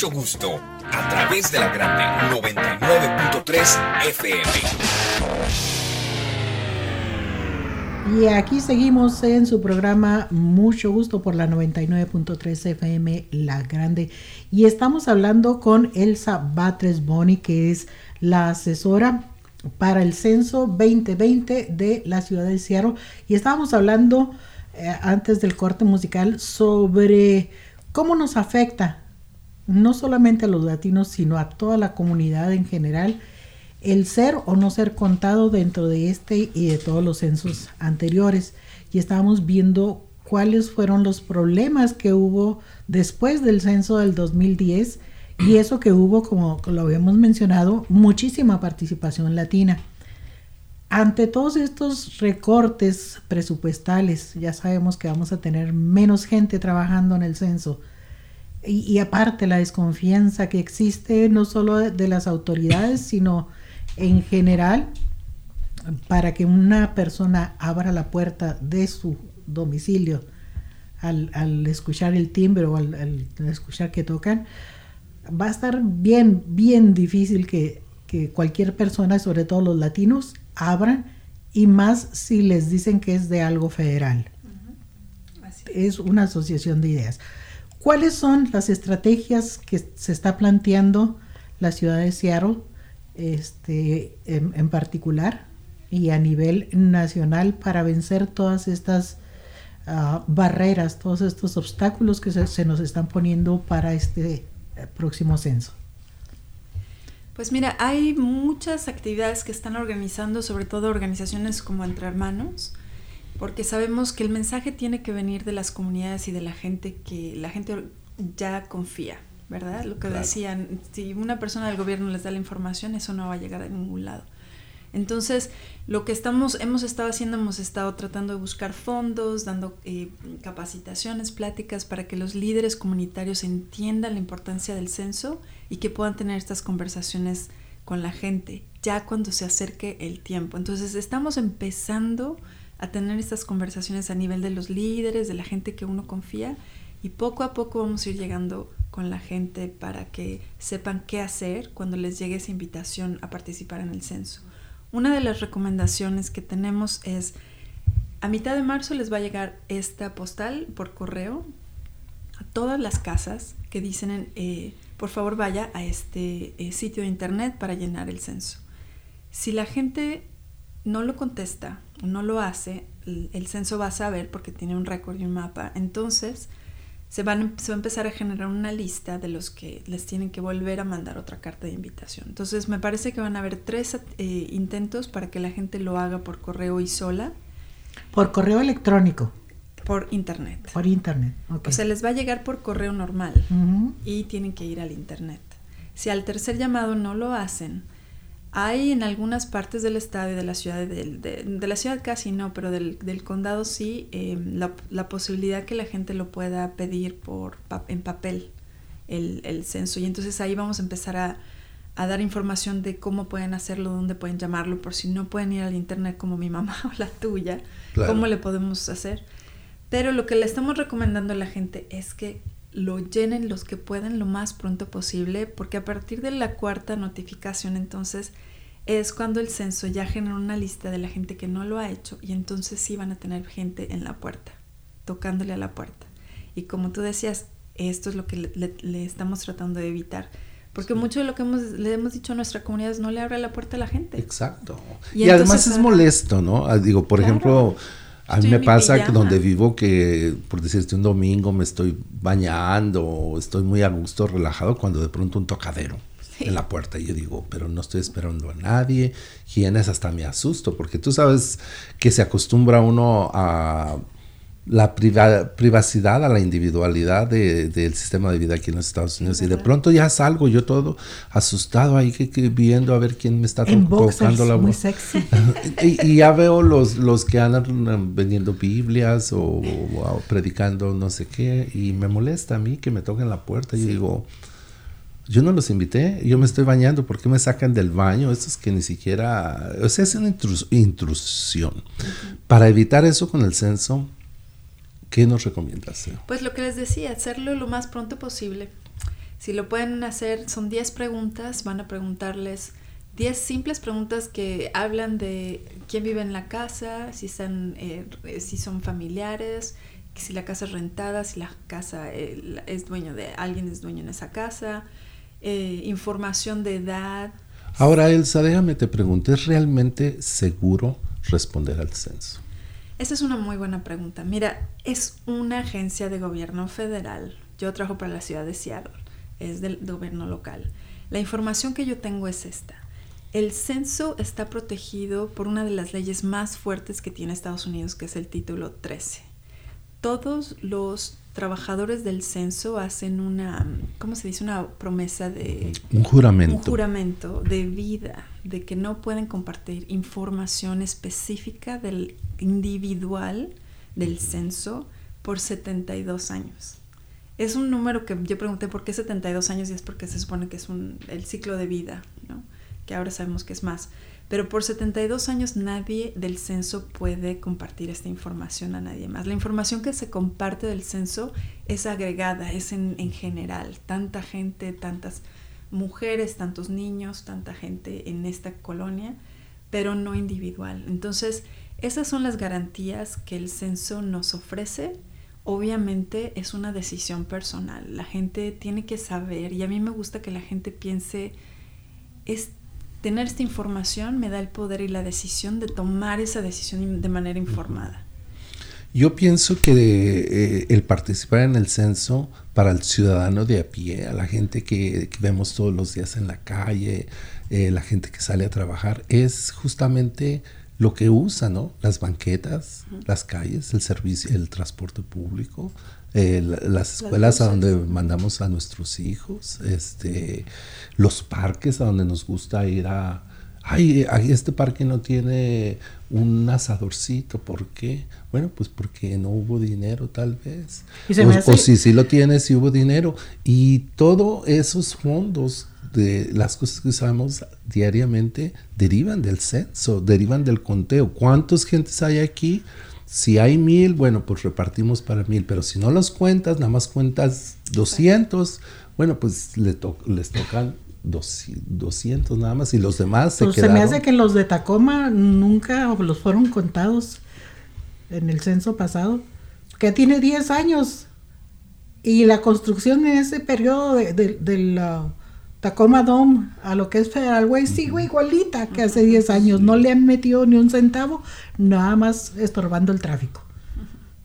Mucho Gusto a través de la grande 99.3 FM. Y aquí seguimos en su programa Mucho Gusto por la 99.3 FM La Grande. Y estamos hablando con Elsa Batres Boni, que es la asesora para el censo 2020 de la ciudad de Seattle. Y estábamos hablando eh, antes del corte musical sobre ¿Cómo nos afecta? No solamente a los latinos, sino a toda la comunidad en general, el ser o no ser contado dentro de este y de todos los censos anteriores. Y estábamos viendo cuáles fueron los problemas que hubo después del censo del 2010 y eso que hubo, como lo habíamos mencionado, muchísima participación latina. Ante todos estos recortes presupuestales, ya sabemos que vamos a tener menos gente trabajando en el censo. Y, aparte la desconfianza que existe no solo de, las autoridades, sino en general, para que una persona abra la puerta de su domicilio al, escuchar el timbre o al, al, escuchar que tocan, va a estar bien, bien difícil que, que cualquier persona, sobre todo los latinos, abran y más si les dicen que es de algo federal. es. una asociación de ideas. ¿Cuáles son las estrategias que se está planteando la ciudad de Seattle este, en, particular y a nivel nacional para vencer todas estas ah, barreras, todos estos obstáculos que se, nos están poniendo para este eh, próximo censo? Pues mira, hay muchas actividades que están organizando, sobre todo organizaciones como Entre Hermanos, porque sabemos que el mensaje tiene que venir de las comunidades y de la gente que la gente ya confía, ¿verdad? Lo que decían, si una persona del gobierno les da la información, eso no va a llegar a ningún lado. Entonces, lo que estamos, hemos estado haciendo, hemos estado tratando de buscar fondos, dando eh, capacitaciones, pláticas para que los líderes comunitarios entiendan la importancia del censo y que puedan tener estas conversaciones con la gente ya cuando se acerque el tiempo. Entonces, estamos empezando a tener estas conversaciones a nivel de los líderes, de la gente que uno confía y poco a poco vamos a ir llegando con la gente para que sepan qué hacer cuando les llegue esa invitación a participar en el censo. Una de las recomendaciones que tenemos es, a mitad de marzo les va a llegar esta postal por correo a todas las casas que dicen, eh, por favor vaya a este eh, sitio de internet para llenar el censo. Si la gente no lo contesta no lo hace, el, el censo va a saber porque tiene un récord y un mapa. Entonces, se, van, se va a empezar a generar una lista de los que les tienen que volver a mandar otra carta de invitación. Entonces me parece que van a haber tres eh, intentos para que la gente lo haga por correo y sola. Por correo electrónico. Por internet. Por internet. Okay. O sea, les va a llegar por correo normal y tienen que ir al internet. Si al tercer llamado no lo hacen, hay en algunas partes del estado y de la ciudad, de, de, la ciudad casi no, pero del, del condado sí, eh, la, la, posibilidad que la gente lo pueda pedir por, en papel, el, el, censo. Y entonces ahí vamos a empezar a, a, dar información de cómo pueden hacerlo, dónde pueden llamarlo, por si no pueden ir al internet como mi mamá o la tuya, claro. cómo le podemos hacer. Pero lo que le estamos recomendando a la gente es que lo llenen los que pueden lo más pronto posible, porque a partir de la cuarta notificación entonces es cuando el censo ya genera una lista de la gente que no lo ha hecho y entonces sí van a tener gente en la puerta, tocándole a la puerta. Y como tú decías, esto es lo que le, le, le estamos tratando de evitar. Porque sí. mucho de lo que hemos, le hemos dicho a nuestra comunidad es no le abre la puerta a la gente. Exacto. Y, y además es molesto, ¿no? Ah, digo, por claro. ejemplo, a mí me pasa que donde vivo que, por decirte, un domingo me estoy bañando o estoy muy a gusto, relajado, cuando de pronto un tocadero sí. en la puerta. Y yo digo, pero no estoy esperando a nadie. Quienes hasta me asusto, porque tú sabes que se acostumbra uno a la priva privacidad, a la individualidad de, del sistema de vida aquí en los Estados Unidos. Y de pronto ya salgo yo todo asustado ahí que, que viendo a ver quién me está tocando la sexy. y, y, ya veo los, los que andan vendiendo Biblias o, o, predicando no sé qué y me molesta a mí que me toquen la puerta. Y sí. digo, yo no los invité, yo me estoy bañando, ¿por qué me sacan del baño? Estos que ni siquiera, o sea, es una intrus intrusión. Uh -huh. Para evitar eso con el censo, ¿Qué nos recomiendas? Pues lo que les decía, hacerlo lo más pronto posible. Si lo pueden hacer, son 10 preguntas, van a preguntarles 10 simples preguntas que hablan de quién vive en la casa, si, están, eh, si son familiares, si la casa es rentada, si la casa eh, es dueño de alguien es dueño en esa casa, eh, información de edad. Ahora, Elsa, déjame te pregunto, ¿es realmente seguro responder al censo? Esa es una muy buena pregunta. Mira, es una agencia de gobierno federal. Yo trabajo para la ciudad de Seattle, es del gobierno local. La información que yo tengo es esta. El censo está protegido por una de las leyes más fuertes que tiene Estados Unidos, que es el título 13. Todos los trabajadores del censo hacen una, ¿cómo se dice? Una promesa de... Un juramento. Un juramento de vida, de que no pueden compartir información específica del individual del censo por 72 años. Es un número que yo pregunté por qué 72 años y es porque se supone que es un, el ciclo de vida, ¿no? que ahora sabemos que es más. Pero por 72 años nadie del censo puede compartir esta información a nadie más. La información que se comparte del censo es agregada, es en, en general. Tanta gente, tantas mujeres, tantos niños, tanta gente en esta colonia, pero no individual. Entonces, esas son las garantías que el censo nos ofrece. Obviamente es una decisión personal. La gente tiene que saber, y a mí me gusta que la gente piense, es tener esta información me da el poder y la decisión de tomar esa decisión de manera informada. Yo pienso que eh, el participar en el censo para el ciudadano de a pie, a la gente que, que vemos todos los días en la calle, eh, la gente que sale a trabajar, es justamente lo que usa, ¿no? Las banquetas, uh -huh. las calles, el servicio, el transporte público, eh, las escuelas las a donde mandamos a nuestros hijos, este, los parques a donde nos gusta ir a... Ay, este parque no tiene un asadorcito, ¿por qué? Bueno, pues porque no hubo dinero tal vez. O, o, si sí lo tiene, si hubo dinero. Y todos esos fondos de las cosas que usamos diariamente derivan del censo, derivan del conteo. ¿Cuántas gentes hay aquí? Si hay mil, bueno, pues repartimos para mil, pero si no los cuentas, nada más cuentas 200, bueno, pues les tocan 200 nada más y los demás se pues Se me hace que los de Tacoma nunca los fueron contados en el censo pasado, que tiene 10 años y la construcción en ese periodo de, de, la Tacoma Dome a lo que es Federal Way sigue igualita que hace 10 años. No le han metido ni un centavo, nada más estorbando el tráfico.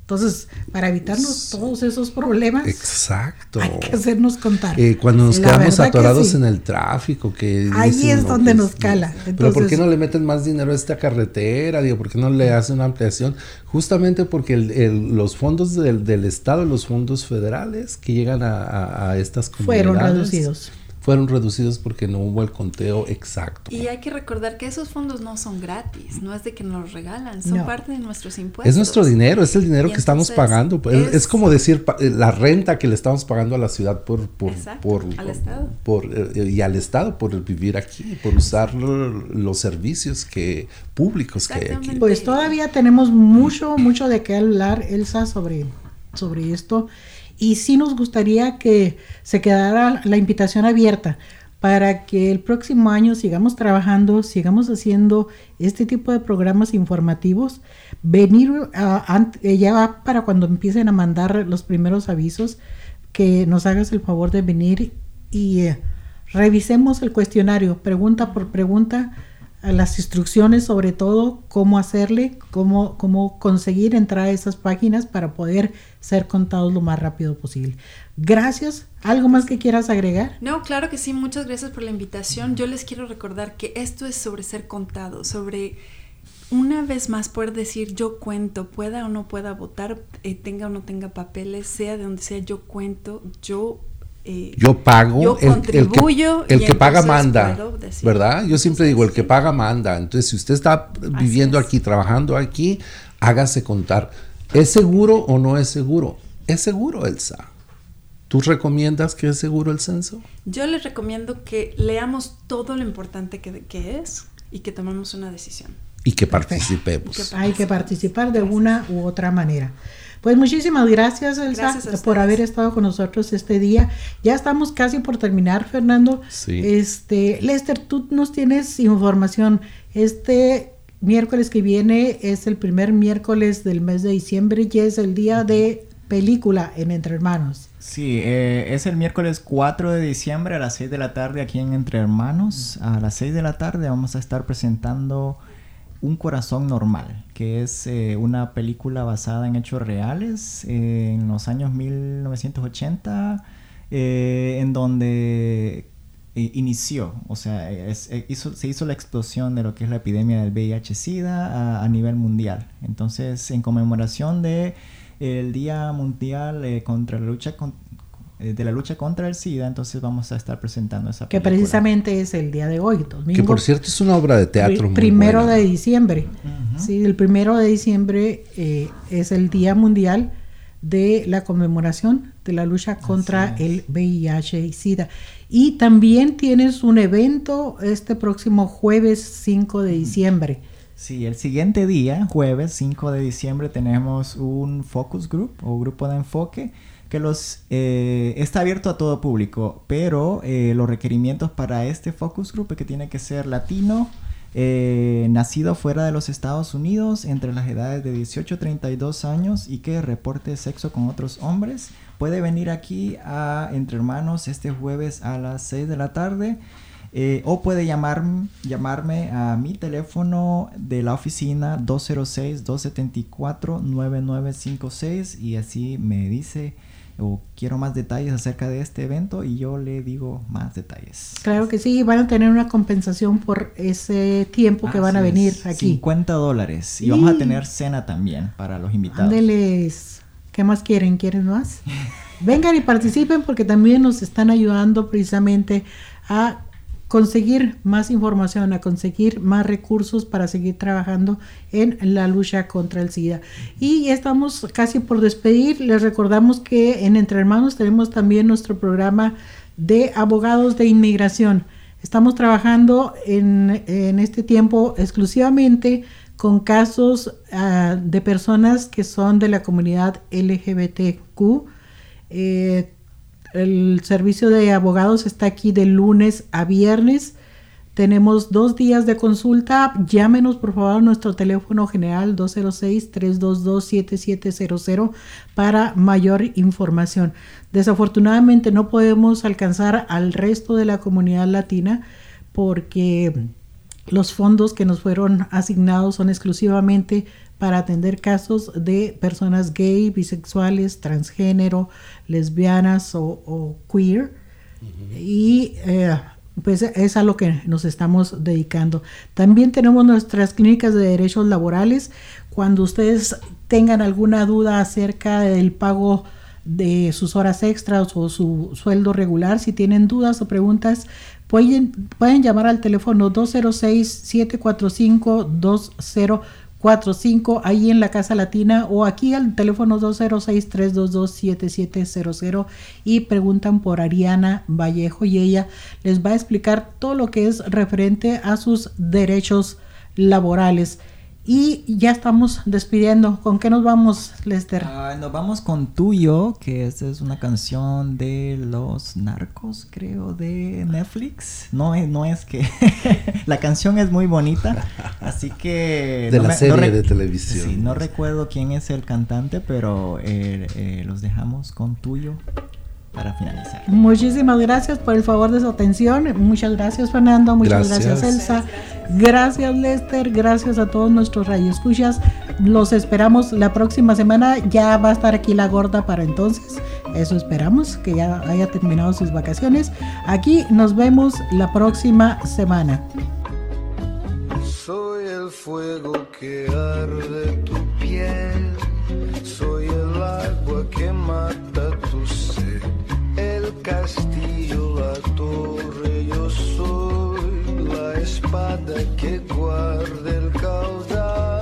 Entonces, para evitarnos todos esos problemas, exacto. hay que hacernos contar. Eh, cuando nos quedamos atorados en el tráfico, que ahí es donde nos cala. pero ¿por qué no le meten más dinero a esta carretera? Digo, ¿por qué no le hacen una ampliación? Justamente porque los fondos del, del, Estado, los fondos federales que llegan a, a estas comunidades... Fueron reducidos fueron reducidos porque no hubo el conteo exacto. Y hay que recordar que esos fondos no son gratis, no es de que nos los regalan, son parte de nuestros impuestos. Es nuestro dinero, es el dinero que estamos pagando. Pues, es, como decir eh, la renta que le estamos pagando a la ciudad por, por, por, al Estado. Por, eh, y al Estado por vivir aquí, por usar los servicios que públicos que hay aquí. Pues todavía tenemos mucho, mucho de qué hablar, Elsa, sobre, sobre esto. Y sí nos gustaría que se quedara la invitación abierta para que el próximo año sigamos trabajando, sigamos haciendo este tipo de programas informativos, venir eh, ya para cuando empiecen a mandar los primeros avisos, que nos hagas el favor de venir y eh, revisemos el cuestionario, pregunta por pregunta, las instrucciones sobre todo, cómo hacerle, cómo, cómo conseguir entrar a esas páginas para poder ser contados lo más rápido posible. Gracias. ¿Algo más que quieras agregar? No, claro que sí. Muchas gracias por la invitación. Yo les quiero recordar que esto es sobre ser contado, sobre una vez más poder decir yo cuento, pueda o no pueda votar, eh, tenga o no tenga papeles, sea de donde sea, yo cuento, yo eh, yo pago, el, que, el que paga manda, ¿verdad? Yo siempre digo, el que paga manda. Entonces, si usted está viviendo aquí, trabajando aquí, hágase contar. ¿Es seguro o no es seguro? Es seguro, Elsa. ¿Tú recomiendas que es seguro el censo? Yo les recomiendo que leamos todo lo importante que, que es y que tomemos una decisión. Y que participemos. Hay que participar de una u otra manera. Pues muchísimas gracias, Elsa, por haber estado con nosotros este día. Ya estamos casi por terminar, Fernando. Sí. Este, Lester, tú nos tienes información. Este miércoles que viene es el primer miércoles del mes de diciembre y es el día de película en Entre Hermanos. Sí, eh, es el miércoles 4 de diciembre a las 6 de la tarde aquí en Entre Hermanos. A las 6 de la tarde vamos a estar presentando un corazón normal, que es eh, una película basada en hechos reales eh, en los años 1980, eh, en donde inició, o sea, se hizo la explosión de lo que es la epidemia del VIH-Sida a, nivel mundial. Entonces, en conmemoración de el Día Mundial contra la lucha contra de la lucha contra el SIDA, entonces vamos a estar presentando esa película. Que precisamente es el día de hoy, Que por cierto es una obra de teatro. El primero de diciembre. Sí, el primero de diciembre eh, es el Día Mundial de la conmemoración de la lucha contra el VIH y SIDA. Y también tienes un evento este próximo jueves 5 de diciembre. Sí, el siguiente día, jueves 5 de diciembre, tenemos un focus group o grupo de enfoque que los eh, está abierto a todo público, pero eh, los requerimientos para este focus group es que tiene que ser latino, eh, nacido fuera de los Estados Unidos entre las edades de 18 a 32 años y que reporte sexo con otros hombres. Puede venir aquí a Entre Hermanos este jueves a las 6 de la tarde. o puede llamar, llamarme a mi teléfono de la oficina 206-274-9956 y así me dice o quiero más detalles acerca de este evento y yo le digo más detalles. Claro que sí, van a tener una compensación por ese tiempo que van a venir aquí. 50 dólares y vamos a tener cena también para los invitados. Ándeles, ¿qué más quieren? ¿Quieren más? Vengan y participen porque también nos están ayudando precisamente a conseguir más información, a conseguir más recursos para seguir trabajando en la lucha contra el SIDA. Y estamos casi por despedir. Les recordamos que en Entre Hermanos tenemos también nuestro programa de abogados de inmigración. Estamos trabajando en, en este tiempo exclusivamente con casos ah, de personas que son de la comunidad LGBTQ. Eh, el servicio de abogados está aquí de lunes a viernes. Tenemos dos días de consulta. Llámenos por favor a nuestro teléfono general 206-322-7700 para mayor información. Desafortunadamente no podemos alcanzar al resto de la comunidad latina porque los fondos que nos fueron asignados son exclusivamente para atender casos de personas gay, bisexuales, transgénero, lesbianas o, queer. Y eh, pues es a lo que nos estamos dedicando. También tenemos nuestras clínicas de derechos laborales. Cuando ustedes tengan alguna duda acerca del pago de sus horas extras o su sueldo regular, si tienen dudas o preguntas, pueden, pueden llamar al teléfono 206-745-2045 ahí en la Casa Latina o aquí al teléfono 206-322-7700 y preguntan por Ariana Vallejo y ella les va a explicar todo lo que es referente a sus derechos laborales. Y ya estamos despidiendo. ¿Con qué nos vamos, Lester? Ah, nos vamos con Tuyo, que esta es una canción de los narcos, creo, de Netflix. No es, no es que la canción es muy bonita, así que... De la serie de televisión. Sí, no recuerdo quién es el cantante, pero eh, eh, los dejamos con Tuyo para finalizar. Muchísimas gracias por el favor de su atención. Muchas gracias Fernando, muchas gracias, Elsa. Gracias Lester, gracias a todos nuestros radioescuchas. Los esperamos la próxima semana. Ya va a estar aquí la gorda para entonces. Eso esperamos, que ya haya terminado sus vacaciones. Aquí nos vemos la próxima semana. Soy el fuego que arde tu piel. Soy el agua que mata tu sed castillo, la torre, yo soy la espada que guarda el caudal.